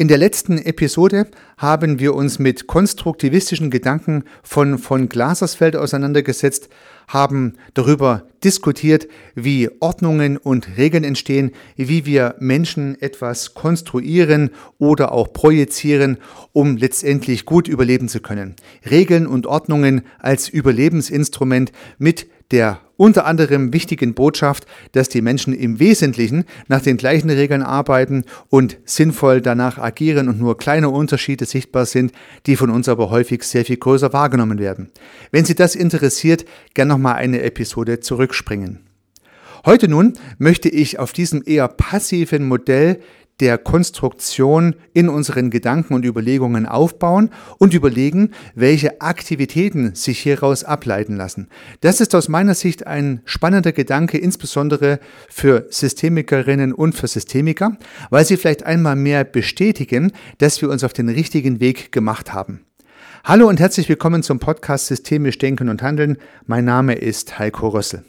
In der letzten Episode haben wir uns mit konstruktivistischen Gedanken von von Glasersfeld auseinandergesetzt, haben darüber diskutiert, wie Ordnungen und Regeln entstehen, wie wir Menschen etwas konstruieren oder auch projizieren, um letztendlich gut überleben zu können. Regeln und Ordnungen als Überlebensinstrument mit der unter anderem wichtigen Botschaft, dass die Menschen im Wesentlichen nach den gleichen Regeln arbeiten und sinnvoll danach agieren und nur kleine Unterschiede sichtbar sind, die von uns aber häufig sehr viel größer wahrgenommen werden. Wenn Sie das interessiert, gern nochmal eine Episode zurückspringen. Heute nun möchte ich auf diesem eher passiven Modell der Konstruktion in unseren Gedanken und Überlegungen aufbauen und überlegen, welche Aktivitäten sich hieraus ableiten lassen. Das ist aus meiner Sicht ein spannender Gedanke, insbesondere für Systemikerinnen und für Systemiker, weil sie vielleicht einmal mehr bestätigen, dass wir uns auf den richtigen Weg gemacht haben. Hallo und herzlich willkommen zum Podcast Systemisch Denken und Handeln. Mein Name ist Heiko Rössel.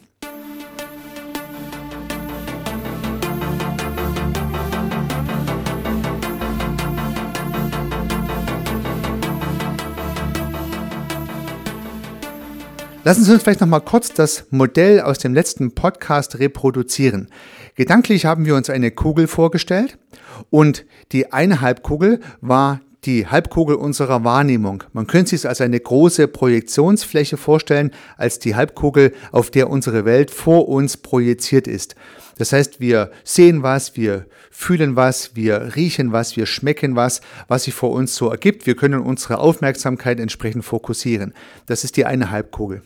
Lassen Sie uns vielleicht noch mal kurz das Modell aus dem letzten Podcast reproduzieren. Gedanklich haben wir uns eine Kugel vorgestellt und die eine Halbkugel war die Halbkugel unserer Wahrnehmung. Man könnte sich es als eine große Projektionsfläche vorstellen, als die Halbkugel, auf der unsere Welt vor uns projiziert ist. Das heißt, wir sehen was, wir fühlen was, wir riechen was, wir schmecken was, was sich vor uns so ergibt. Wir können unsere Aufmerksamkeit entsprechend fokussieren. Das ist die eine Halbkugel.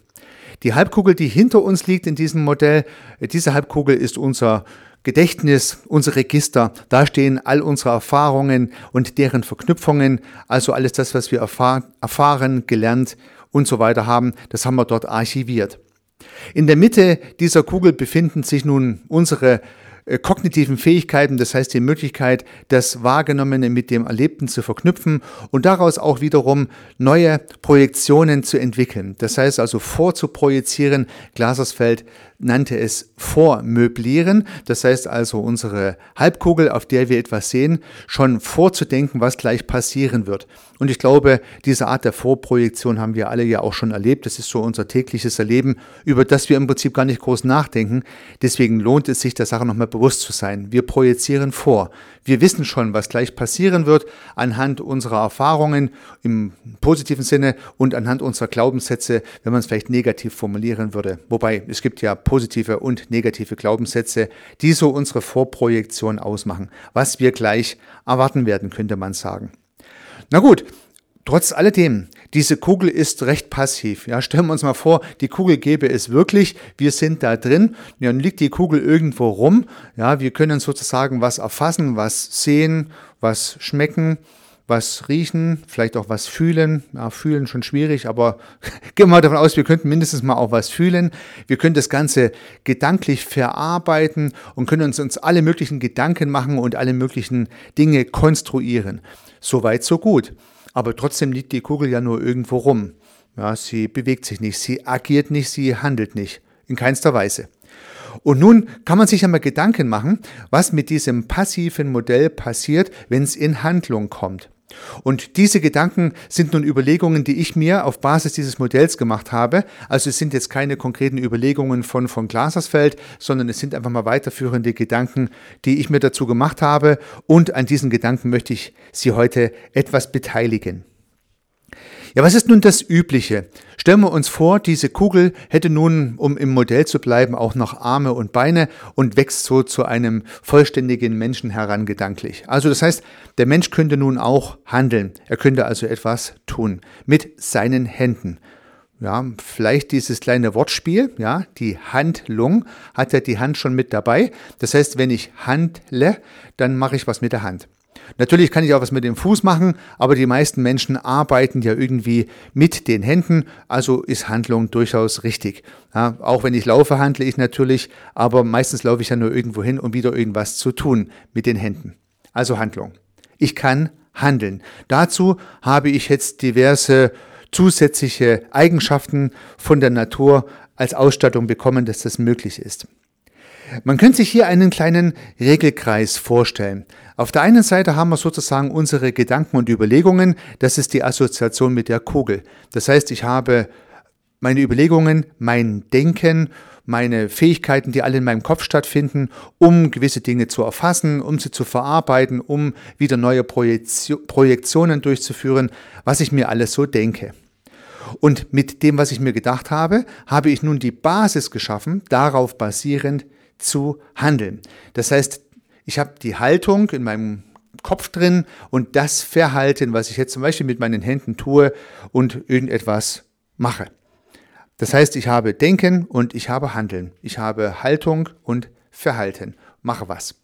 Die Halbkugel, die hinter uns liegt in diesem Modell, diese Halbkugel ist unser Gedächtnis, unser Register. Da stehen all unsere Erfahrungen und deren Verknüpfungen, also alles das, was wir erfahren, gelernt und so weiter haben, das haben wir dort archiviert. In der Mitte dieser Kugel befinden sich nun unsere äh, kognitiven Fähigkeiten, das heißt die Möglichkeit, das Wahrgenommene mit dem Erlebten zu verknüpfen und daraus auch wiederum neue Projektionen zu entwickeln. Das heißt also vorzuprojizieren. Glasersfeld nannte es Vormöblieren. Das heißt also unsere Halbkugel, auf der wir etwas sehen, schon vorzudenken, was gleich passieren wird. Und ich glaube, diese Art der Vorprojektion haben wir alle ja auch schon erlebt. Das ist so unser tägliches Erleben, über das wir im Prinzip gar nicht groß nachdenken. Deswegen lohnt es sich, der Sache nochmal bewusst zu sein. Wir projizieren vor. Wir wissen schon, was gleich passieren wird, anhand unserer Erfahrungen im positiven Sinne und anhand unserer Glaubenssätze, wenn man es vielleicht negativ formulieren würde. Wobei es gibt ja positive und negative Glaubenssätze, die so unsere Vorprojektion ausmachen, was wir gleich erwarten werden, könnte man sagen. Na gut, trotz alledem, diese Kugel ist recht passiv. Ja, stellen wir uns mal vor, die Kugel gäbe es wirklich, wir sind da drin, dann liegt die Kugel irgendwo rum. Ja, wir können sozusagen was erfassen, was sehen, was schmecken, was riechen, vielleicht auch was fühlen. Ja, fühlen schon schwierig, aber gehen wir mal davon aus, wir könnten mindestens mal auch was fühlen. Wir können das Ganze gedanklich verarbeiten und können uns, uns alle möglichen Gedanken machen und alle möglichen Dinge konstruieren. So weit, so gut. Aber trotzdem liegt die Kugel ja nur irgendwo rum. Ja, sie bewegt sich nicht, sie agiert nicht, sie handelt nicht. In keinster Weise. Und nun kann man sich einmal Gedanken machen, was mit diesem passiven Modell passiert, wenn es in Handlung kommt. Und diese Gedanken sind nun Überlegungen, die ich mir auf Basis dieses Modells gemacht habe. Also es sind jetzt keine konkreten Überlegungen von, von Glasersfeld, sondern es sind einfach mal weiterführende Gedanken, die ich mir dazu gemacht habe. Und an diesen Gedanken möchte ich Sie heute etwas beteiligen. Ja, was ist nun das Übliche? Stellen wir uns vor, diese Kugel hätte nun, um im Modell zu bleiben, auch noch Arme und Beine und wächst so zu einem vollständigen Menschen heran gedanklich. Also das heißt, der Mensch könnte nun auch handeln. Er könnte also etwas tun mit seinen Händen. Ja, vielleicht dieses kleine Wortspiel, ja, die Handlung hat ja die Hand schon mit dabei. Das heißt, wenn ich handle, dann mache ich was mit der Hand. Natürlich kann ich auch was mit dem Fuß machen, aber die meisten Menschen arbeiten ja irgendwie mit den Händen, also ist Handlung durchaus richtig. Ja, auch wenn ich laufe, handle ich natürlich, aber meistens laufe ich ja nur irgendwo hin, um wieder irgendwas zu tun mit den Händen. Also Handlung. Ich kann handeln. Dazu habe ich jetzt diverse zusätzliche Eigenschaften von der Natur als Ausstattung bekommen, dass das möglich ist. Man könnte sich hier einen kleinen Regelkreis vorstellen. Auf der einen Seite haben wir sozusagen unsere Gedanken und Überlegungen, das ist die Assoziation mit der Kugel. Das heißt, ich habe meine Überlegungen, mein Denken, meine Fähigkeiten, die alle in meinem Kopf stattfinden, um gewisse Dinge zu erfassen, um sie zu verarbeiten, um wieder neue Projektionen durchzuführen, was ich mir alles so denke. Und mit dem, was ich mir gedacht habe, habe ich nun die Basis geschaffen, darauf basierend zu handeln. Das heißt, ich habe die Haltung in meinem Kopf drin und das Verhalten, was ich jetzt zum Beispiel mit meinen Händen tue und irgendetwas mache. Das heißt, ich habe Denken und ich habe Handeln. Ich habe Haltung und Verhalten. Mache was.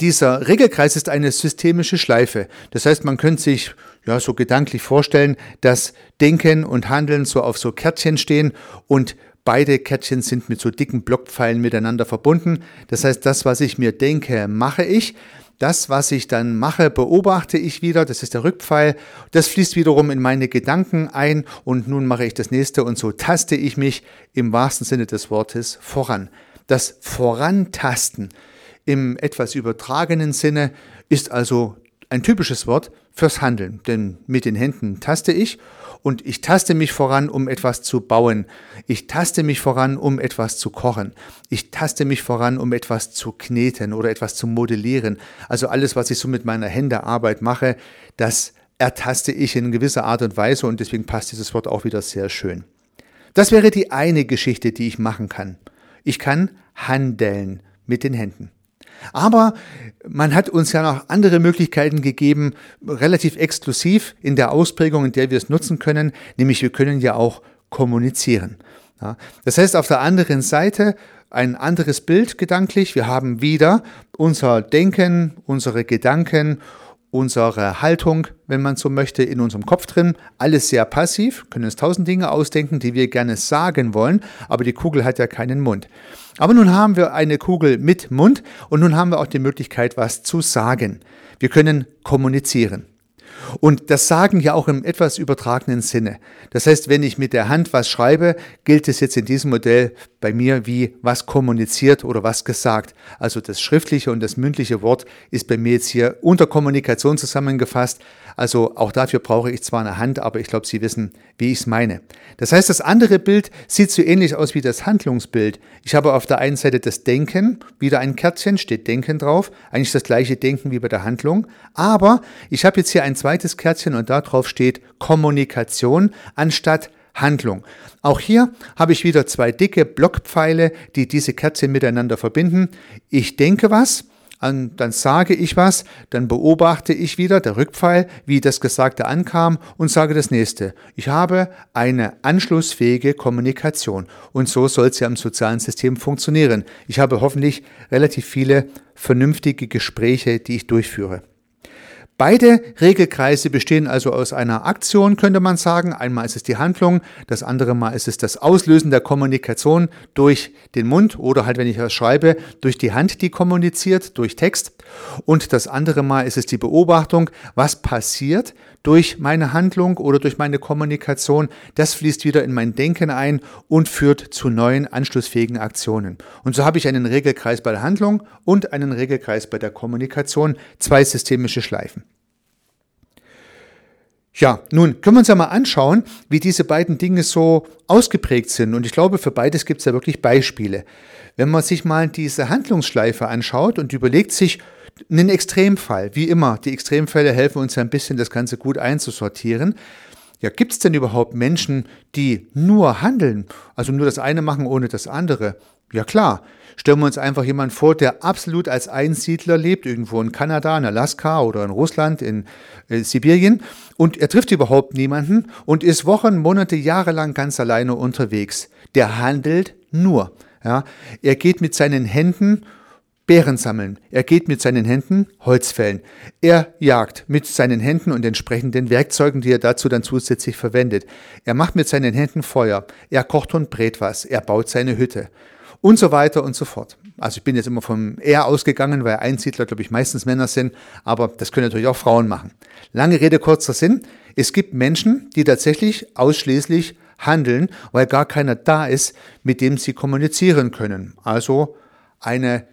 Dieser Regelkreis ist eine systemische Schleife. Das heißt, man könnte sich ja so gedanklich vorstellen, dass Denken und Handeln so auf so Kärtchen stehen und beide Kärtchen sind mit so dicken Blockpfeilen miteinander verbunden. Das heißt, das, was ich mir denke, mache ich. Das, was ich dann mache, beobachte ich wieder, das ist der Rückpfeil, das fließt wiederum in meine Gedanken ein und nun mache ich das nächste und so taste ich mich im wahrsten Sinne des Wortes voran. Das Vorantasten im etwas übertragenen Sinne ist also ein typisches Wort fürs Handeln, denn mit den Händen taste ich und ich taste mich voran, um etwas zu bauen. Ich taste mich voran, um etwas zu kochen. Ich taste mich voran, um etwas zu kneten oder etwas zu modellieren. Also alles, was ich so mit meiner Händearbeit mache, das ertaste ich in gewisser Art und Weise und deswegen passt dieses Wort auch wieder sehr schön. Das wäre die eine Geschichte, die ich machen kann. Ich kann handeln mit den Händen. Aber man hat uns ja noch andere Möglichkeiten gegeben, relativ exklusiv in der Ausprägung, in der wir es nutzen können, nämlich wir können ja auch kommunizieren. Ja, das heißt, auf der anderen Seite ein anderes Bild gedanklich. Wir haben wieder unser Denken, unsere Gedanken unsere Haltung, wenn man so möchte, in unserem Kopf drin. Alles sehr passiv, können uns tausend Dinge ausdenken, die wir gerne sagen wollen, aber die Kugel hat ja keinen Mund. Aber nun haben wir eine Kugel mit Mund und nun haben wir auch die Möglichkeit, was zu sagen. Wir können kommunizieren. Und das Sagen ja auch im etwas übertragenen Sinne. Das heißt, wenn ich mit der Hand was schreibe, gilt es jetzt in diesem Modell bei mir wie was kommuniziert oder was gesagt. Also das schriftliche und das mündliche Wort ist bei mir jetzt hier unter Kommunikation zusammengefasst. Also auch dafür brauche ich zwar eine Hand, aber ich glaube, Sie wissen, wie ich es meine. Das heißt, das andere Bild sieht so ähnlich aus wie das Handlungsbild. Ich habe auf der einen Seite das Denken, wieder ein Kärtchen, steht Denken drauf, eigentlich das gleiche Denken wie bei der Handlung, aber ich habe jetzt hier ein zweites Kärtchen und darauf steht Kommunikation anstatt Handlung. Auch hier habe ich wieder zwei dicke Blockpfeile, die diese Kärtchen miteinander verbinden. Ich denke was, dann sage ich was, dann beobachte ich wieder, der Rückpfeil, wie das Gesagte ankam und sage das nächste. Ich habe eine anschlussfähige Kommunikation und so soll ja im sozialen System funktionieren. Ich habe hoffentlich relativ viele vernünftige Gespräche, die ich durchführe. Beide Regelkreise bestehen also aus einer Aktion, könnte man sagen. Einmal ist es die Handlung, das andere Mal ist es das Auslösen der Kommunikation durch den Mund oder halt, wenn ich das schreibe, durch die Hand, die kommuniziert, durch Text. Und das andere Mal ist es die Beobachtung, was passiert durch meine Handlung oder durch meine Kommunikation. Das fließt wieder in mein Denken ein und führt zu neuen anschlussfähigen Aktionen. Und so habe ich einen Regelkreis bei der Handlung und einen Regelkreis bei der Kommunikation, zwei systemische Schleifen. Ja, nun können wir uns ja mal anschauen, wie diese beiden Dinge so ausgeprägt sind. Und ich glaube, für beides gibt es ja wirklich Beispiele. Wenn man sich mal diese Handlungsschleife anschaut und überlegt sich einen Extremfall, wie immer, die Extremfälle helfen uns ja ein bisschen, das Ganze gut einzusortieren. Ja, gibt es denn überhaupt Menschen, die nur handeln, also nur das eine machen ohne das andere? Ja klar, stellen wir uns einfach jemanden vor, der absolut als Einsiedler lebt, irgendwo in Kanada, in Alaska oder in Russland, in äh, Sibirien, und er trifft überhaupt niemanden und ist Wochen, Monate, Jahre lang ganz alleine unterwegs. Der handelt nur. Ja. Er geht mit seinen Händen Beeren sammeln. Er geht mit seinen Händen Holz fällen. Er jagt mit seinen Händen und entsprechenden Werkzeugen, die er dazu dann zusätzlich verwendet. Er macht mit seinen Händen Feuer. Er kocht und brät was. Er baut seine Hütte. Und so weiter und so fort. Also ich bin jetzt immer vom Er ausgegangen, weil Einsiedler, glaube ich, meistens Männer sind, aber das können natürlich auch Frauen machen. Lange Rede, kurzer Sinn. Es gibt Menschen, die tatsächlich ausschließlich handeln, weil gar keiner da ist, mit dem sie kommunizieren können. Also eine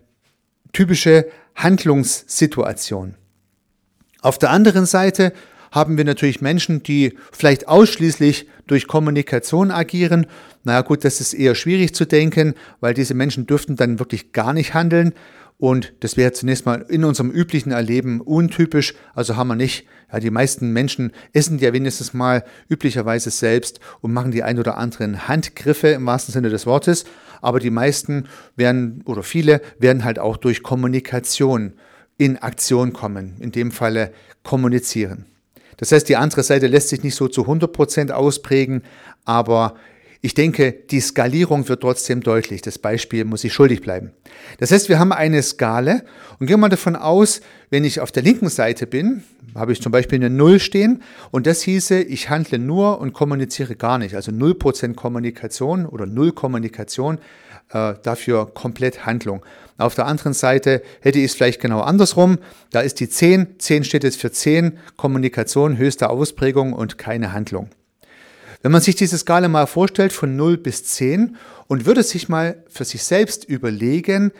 typische Handlungssituation. Auf der anderen Seite haben wir natürlich Menschen, die vielleicht ausschließlich durch Kommunikation agieren. Naja gut, das ist eher schwierig zu denken, weil diese Menschen dürften dann wirklich gar nicht handeln. Und das wäre zunächst mal in unserem üblichen Erleben untypisch. Also haben wir nicht, ja, die meisten Menschen essen ja wenigstens mal üblicherweise selbst und machen die ein oder anderen Handgriffe im wahrsten Sinne des Wortes. Aber die meisten werden oder viele werden halt auch durch Kommunikation in Aktion kommen. In dem Falle kommunizieren. Das heißt, die andere Seite lässt sich nicht so zu 100 Prozent ausprägen, aber ich denke, die Skalierung wird trotzdem deutlich. Das Beispiel muss ich schuldig bleiben. Das heißt, wir haben eine Skala und gehen mal davon aus, wenn ich auf der linken Seite bin, habe ich zum Beispiel eine Null stehen und das hieße, ich handle nur und kommuniziere gar nicht. Also 0% Kommunikation oder Null Kommunikation, äh, dafür komplett Handlung. Auf der anderen Seite hätte ich es vielleicht genau andersrum. Da ist die 10. 10 steht jetzt für 10, Kommunikation, höchste Ausprägung und keine Handlung. Wenn man sich diese Skala mal vorstellt von 0 bis 10 und würde sich mal für sich selbst überlegen,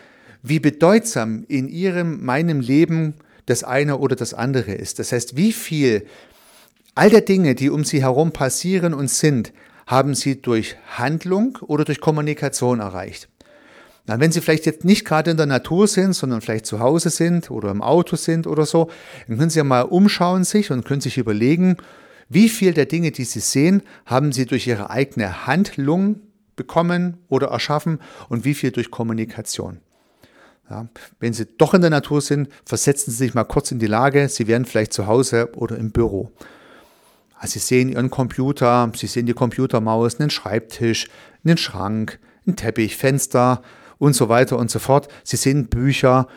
wie bedeutsam in ihrem, meinem Leben das eine oder das andere ist. Das heißt, wie viel all der Dinge, die um sie herum passieren und sind, haben sie durch Handlung oder durch Kommunikation erreicht. Na, wenn Sie vielleicht jetzt nicht gerade in der Natur sind, sondern vielleicht zu Hause sind oder im Auto sind oder so, dann können Sie ja mal umschauen sich und können sich überlegen, wie viel der Dinge, die Sie sehen, haben Sie durch Ihre eigene Handlung bekommen oder erschaffen und wie viel durch Kommunikation. Ja, wenn Sie doch in der Natur sind, versetzen Sie sich mal kurz in die Lage, Sie wären vielleicht zu Hause oder im Büro. Also Sie sehen Ihren Computer, Sie sehen die Computermaus, einen Schreibtisch, einen Schrank, einen Teppich, Fenster und so weiter und so fort. Sie sehen Bücher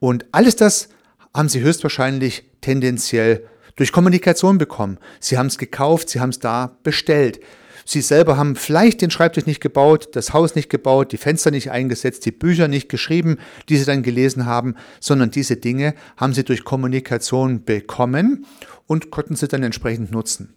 und alles das haben Sie höchstwahrscheinlich tendenziell durch Kommunikation bekommen. Sie haben es gekauft, sie haben es da bestellt. Sie selber haben vielleicht den Schreibtisch nicht gebaut, das Haus nicht gebaut, die Fenster nicht eingesetzt, die Bücher nicht geschrieben, die Sie dann gelesen haben, sondern diese Dinge haben Sie durch Kommunikation bekommen und konnten sie dann entsprechend nutzen.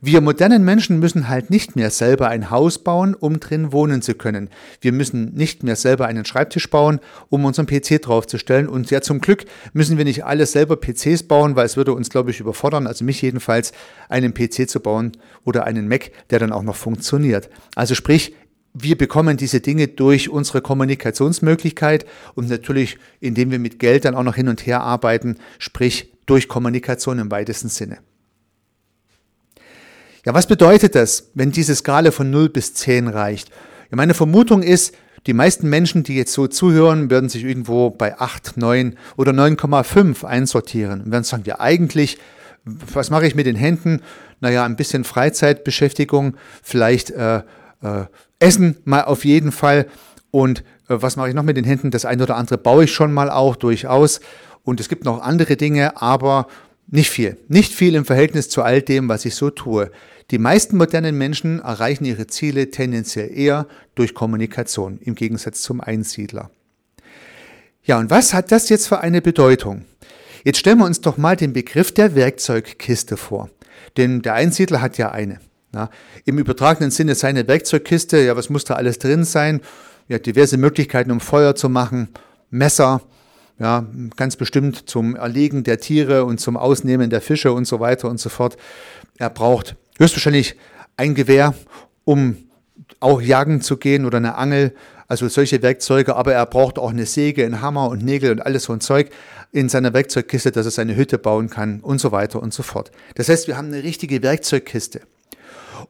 Wir modernen Menschen müssen halt nicht mehr selber ein Haus bauen, um drin wohnen zu können. Wir müssen nicht mehr selber einen Schreibtisch bauen, um unseren PC draufzustellen. Und ja, zum Glück müssen wir nicht alle selber PCs bauen, weil es würde uns, glaube ich, überfordern, also mich jedenfalls, einen PC zu bauen oder einen Mac, der dann auch noch funktioniert. Also sprich, wir bekommen diese Dinge durch unsere Kommunikationsmöglichkeit und natürlich, indem wir mit Geld dann auch noch hin und her arbeiten, sprich durch Kommunikation im weitesten Sinne. Ja, was bedeutet das, wenn diese Skala von 0 bis 10 reicht? Ja, meine Vermutung ist, die meisten Menschen, die jetzt so zuhören, werden sich irgendwo bei 8, 9 oder 9,5 einsortieren und werden sagen, ja eigentlich, was mache ich mit den Händen? Naja, ein bisschen Freizeitbeschäftigung, vielleicht äh, äh, Essen mal auf jeden Fall und äh, was mache ich noch mit den Händen? Das eine oder andere baue ich schon mal auch durchaus und es gibt noch andere Dinge, aber nicht viel. Nicht viel im Verhältnis zu all dem, was ich so tue. Die meisten modernen Menschen erreichen ihre Ziele tendenziell eher durch Kommunikation, im Gegensatz zum Einsiedler. Ja, und was hat das jetzt für eine Bedeutung? Jetzt stellen wir uns doch mal den Begriff der Werkzeugkiste vor. Denn der Einsiedler hat ja eine. Na, Im übertragenen Sinne seine Werkzeugkiste, ja, was muss da alles drin sein? Ja, diverse Möglichkeiten, um Feuer zu machen, Messer, ja, ganz bestimmt zum Erlegen der Tiere und zum Ausnehmen der Fische und so weiter und so fort. Er braucht höchstwahrscheinlich ein Gewehr, um auch jagen zu gehen oder eine Angel, also solche Werkzeuge, aber er braucht auch eine Säge, einen Hammer und Nägel und alles so ein Zeug in seiner Werkzeugkiste, dass er seine Hütte bauen kann und so weiter und so fort. Das heißt, wir haben eine richtige Werkzeugkiste.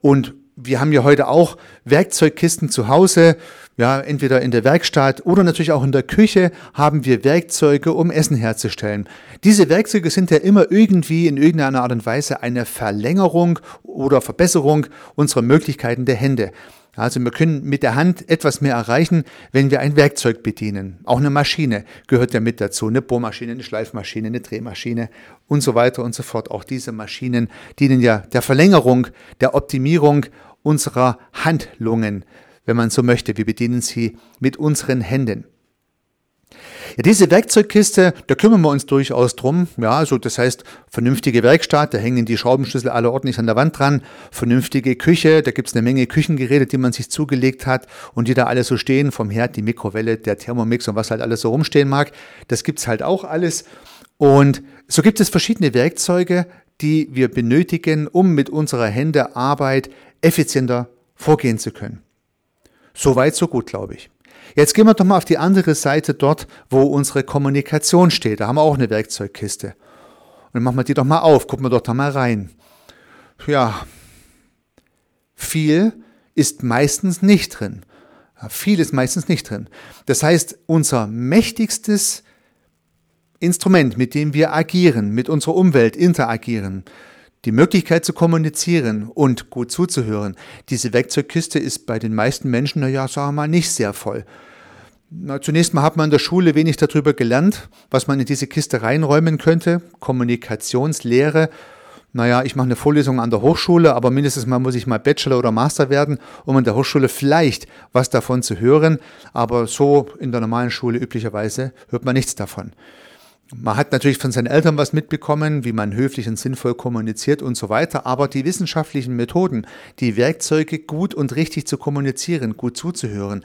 Und wir haben ja heute auch Werkzeugkisten zu Hause, ja, entweder in der Werkstatt oder natürlich auch in der Küche haben wir Werkzeuge, um Essen herzustellen. Diese Werkzeuge sind ja immer irgendwie in irgendeiner Art und Weise eine Verlängerung oder Verbesserung unserer Möglichkeiten der Hände. Also wir können mit der Hand etwas mehr erreichen, wenn wir ein Werkzeug bedienen. Auch eine Maschine gehört ja mit dazu. Eine Bohrmaschine, eine Schleifmaschine, eine Drehmaschine und so weiter und so fort. Auch diese Maschinen dienen ja der Verlängerung, der Optimierung unserer Handlungen, wenn man so möchte. Wir bedienen sie mit unseren Händen. Ja, diese Werkzeugkiste, da kümmern wir uns durchaus drum. Ja, also das heißt, vernünftige Werkstatt, da hängen die Schraubenschlüssel alle ordentlich an der Wand dran. Vernünftige Küche, da gibt es eine Menge Küchengeräte, die man sich zugelegt hat und die da alle so stehen, vom Herd, die Mikrowelle, der Thermomix und was halt alles so rumstehen mag. Das gibt es halt auch alles. Und so gibt es verschiedene Werkzeuge, die wir benötigen, um mit unserer Hände Arbeit effizienter vorgehen zu können. So weit, so gut, glaube ich. Jetzt gehen wir doch mal auf die andere Seite dort, wo unsere Kommunikation steht. Da haben wir auch eine Werkzeugkiste. Und dann machen wir die doch mal auf, gucken wir doch da mal rein. Ja, viel ist meistens nicht drin. viel ist meistens nicht drin. Das heißt, unser mächtigstes Instrument, mit dem wir agieren, mit unserer Umwelt interagieren, die Möglichkeit zu kommunizieren und gut zuzuhören, diese Werkzeugkiste ist bei den meisten Menschen, naja, sagen wir mal, nicht sehr voll. Na, zunächst mal hat man in der Schule wenig darüber gelernt, was man in diese Kiste reinräumen könnte. Kommunikationslehre. Naja, ich mache eine Vorlesung an der Hochschule, aber mindestens mal muss ich mal Bachelor oder Master werden, um in der Hochschule vielleicht was davon zu hören. Aber so in der normalen Schule üblicherweise hört man nichts davon. Man hat natürlich von seinen Eltern was mitbekommen, wie man höflich und sinnvoll kommuniziert und so weiter, aber die wissenschaftlichen Methoden, die Werkzeuge gut und richtig zu kommunizieren, gut zuzuhören,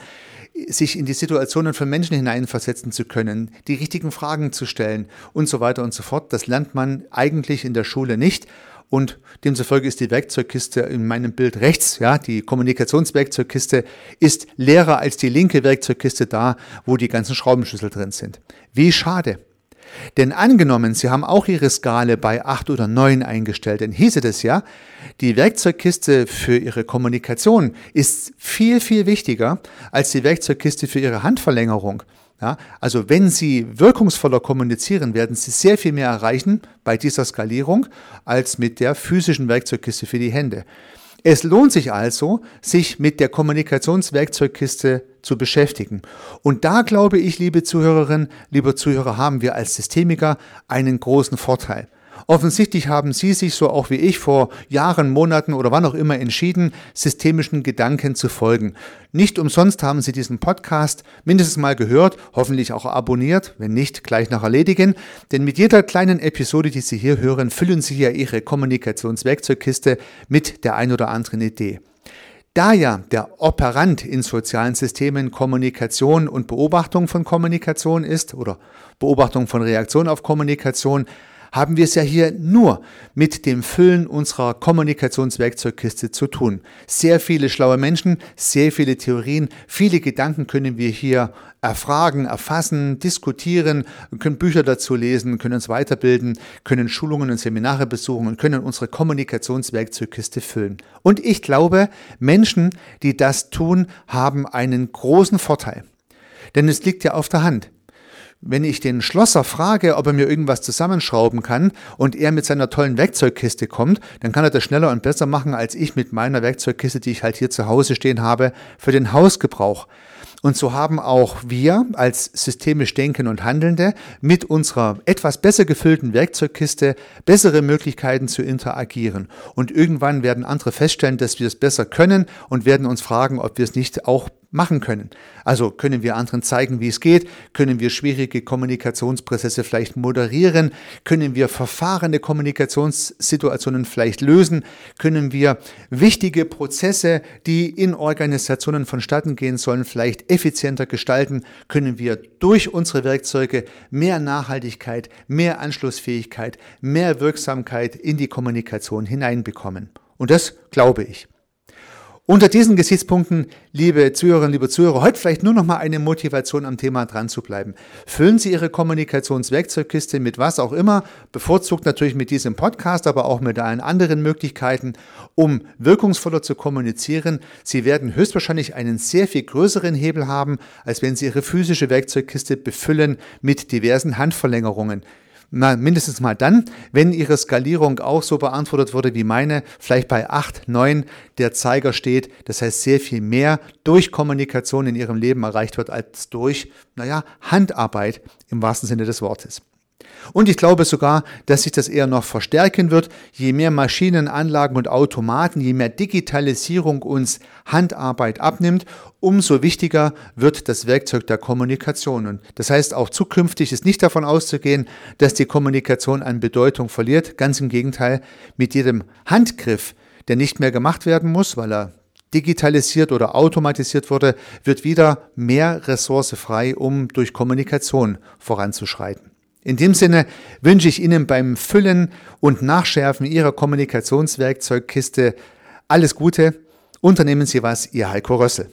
sich in die Situationen von Menschen hineinversetzen zu können, die richtigen Fragen zu stellen und so weiter und so fort, das lernt man eigentlich in der Schule nicht. Und demzufolge ist die Werkzeugkiste in meinem Bild rechts, ja, die Kommunikationswerkzeugkiste ist leerer als die linke Werkzeugkiste da, wo die ganzen Schraubenschlüssel drin sind. Wie schade. Denn angenommen, Sie haben auch Ihre Skala bei 8 oder 9 eingestellt, dann hieße das ja, die Werkzeugkiste für Ihre Kommunikation ist viel, viel wichtiger als die Werkzeugkiste für Ihre Handverlängerung. Ja, also wenn Sie wirkungsvoller kommunizieren, werden Sie sehr viel mehr erreichen bei dieser Skalierung als mit der physischen Werkzeugkiste für die Hände. Es lohnt sich also, sich mit der Kommunikationswerkzeugkiste zu beschäftigen. Und da glaube ich, liebe Zuhörerinnen, liebe Zuhörer, haben wir als Systemiker einen großen Vorteil. Offensichtlich haben Sie sich so auch wie ich vor Jahren, Monaten oder wann auch immer entschieden, systemischen Gedanken zu folgen. Nicht umsonst haben Sie diesen Podcast mindestens mal gehört, hoffentlich auch abonniert, wenn nicht, gleich nach erledigen. Denn mit jeder kleinen Episode, die Sie hier hören, füllen Sie ja Ihre Kommunikationswerkzeugkiste mit der ein oder anderen Idee. Da ja der Operant in sozialen Systemen Kommunikation und Beobachtung von Kommunikation ist oder Beobachtung von Reaktion auf Kommunikation, haben wir es ja hier nur mit dem Füllen unserer Kommunikationswerkzeugkiste zu tun. Sehr viele schlaue Menschen, sehr viele Theorien, viele Gedanken können wir hier erfragen, erfassen, diskutieren, können Bücher dazu lesen, können uns weiterbilden, können Schulungen und Seminare besuchen und können unsere Kommunikationswerkzeugkiste füllen. Und ich glaube, Menschen, die das tun, haben einen großen Vorteil. Denn es liegt ja auf der Hand. Wenn ich den Schlosser frage, ob er mir irgendwas zusammenschrauben kann und er mit seiner tollen Werkzeugkiste kommt, dann kann er das schneller und besser machen als ich mit meiner Werkzeugkiste, die ich halt hier zu Hause stehen habe, für den Hausgebrauch. Und so haben auch wir als systemisch Denken und Handelnde mit unserer etwas besser gefüllten Werkzeugkiste bessere Möglichkeiten zu interagieren. Und irgendwann werden andere feststellen, dass wir es besser können und werden uns fragen, ob wir es nicht auch machen können. Also können wir anderen zeigen, wie es geht, können wir schwierige Kommunikationsprozesse vielleicht moderieren, können wir verfahrene Kommunikationssituationen vielleicht lösen, können wir wichtige Prozesse, die in Organisationen vonstatten gehen sollen, vielleicht effizienter gestalten, können wir durch unsere Werkzeuge mehr Nachhaltigkeit, mehr Anschlussfähigkeit, mehr Wirksamkeit in die Kommunikation hineinbekommen. Und das glaube ich. Unter diesen Gesichtspunkten, liebe Zuhörerinnen, liebe Zuhörer, heute vielleicht nur noch mal eine Motivation am Thema dran zu bleiben. Füllen Sie Ihre Kommunikationswerkzeugkiste mit was auch immer, bevorzugt natürlich mit diesem Podcast, aber auch mit allen anderen Möglichkeiten, um wirkungsvoller zu kommunizieren. Sie werden höchstwahrscheinlich einen sehr viel größeren Hebel haben, als wenn Sie Ihre physische Werkzeugkiste befüllen mit diversen Handverlängerungen. Na, mindestens mal dann, wenn Ihre Skalierung auch so beantwortet wurde wie meine, vielleicht bei 8, 9 der Zeiger steht. Das heißt, sehr viel mehr durch Kommunikation in Ihrem Leben erreicht wird als durch, naja, Handarbeit im wahrsten Sinne des Wortes. Und ich glaube sogar, dass sich das eher noch verstärken wird, je mehr Maschinen, Anlagen und Automaten, je mehr Digitalisierung uns Handarbeit abnimmt, umso wichtiger wird das Werkzeug der Kommunikation. Und das heißt, auch zukünftig ist nicht davon auszugehen, dass die Kommunikation an Bedeutung verliert. Ganz im Gegenteil, mit jedem Handgriff, der nicht mehr gemacht werden muss, weil er digitalisiert oder automatisiert wurde, wird wieder mehr Ressource frei, um durch Kommunikation voranzuschreiten. In dem Sinne wünsche ich Ihnen beim Füllen und Nachschärfen Ihrer Kommunikationswerkzeugkiste alles Gute. Unternehmen Sie was, Ihr Heiko Rössel.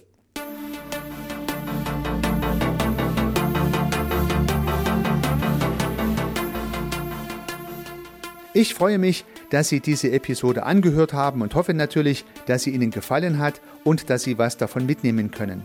Ich freue mich, dass Sie diese Episode angehört haben und hoffe natürlich, dass sie Ihnen gefallen hat und dass Sie was davon mitnehmen können.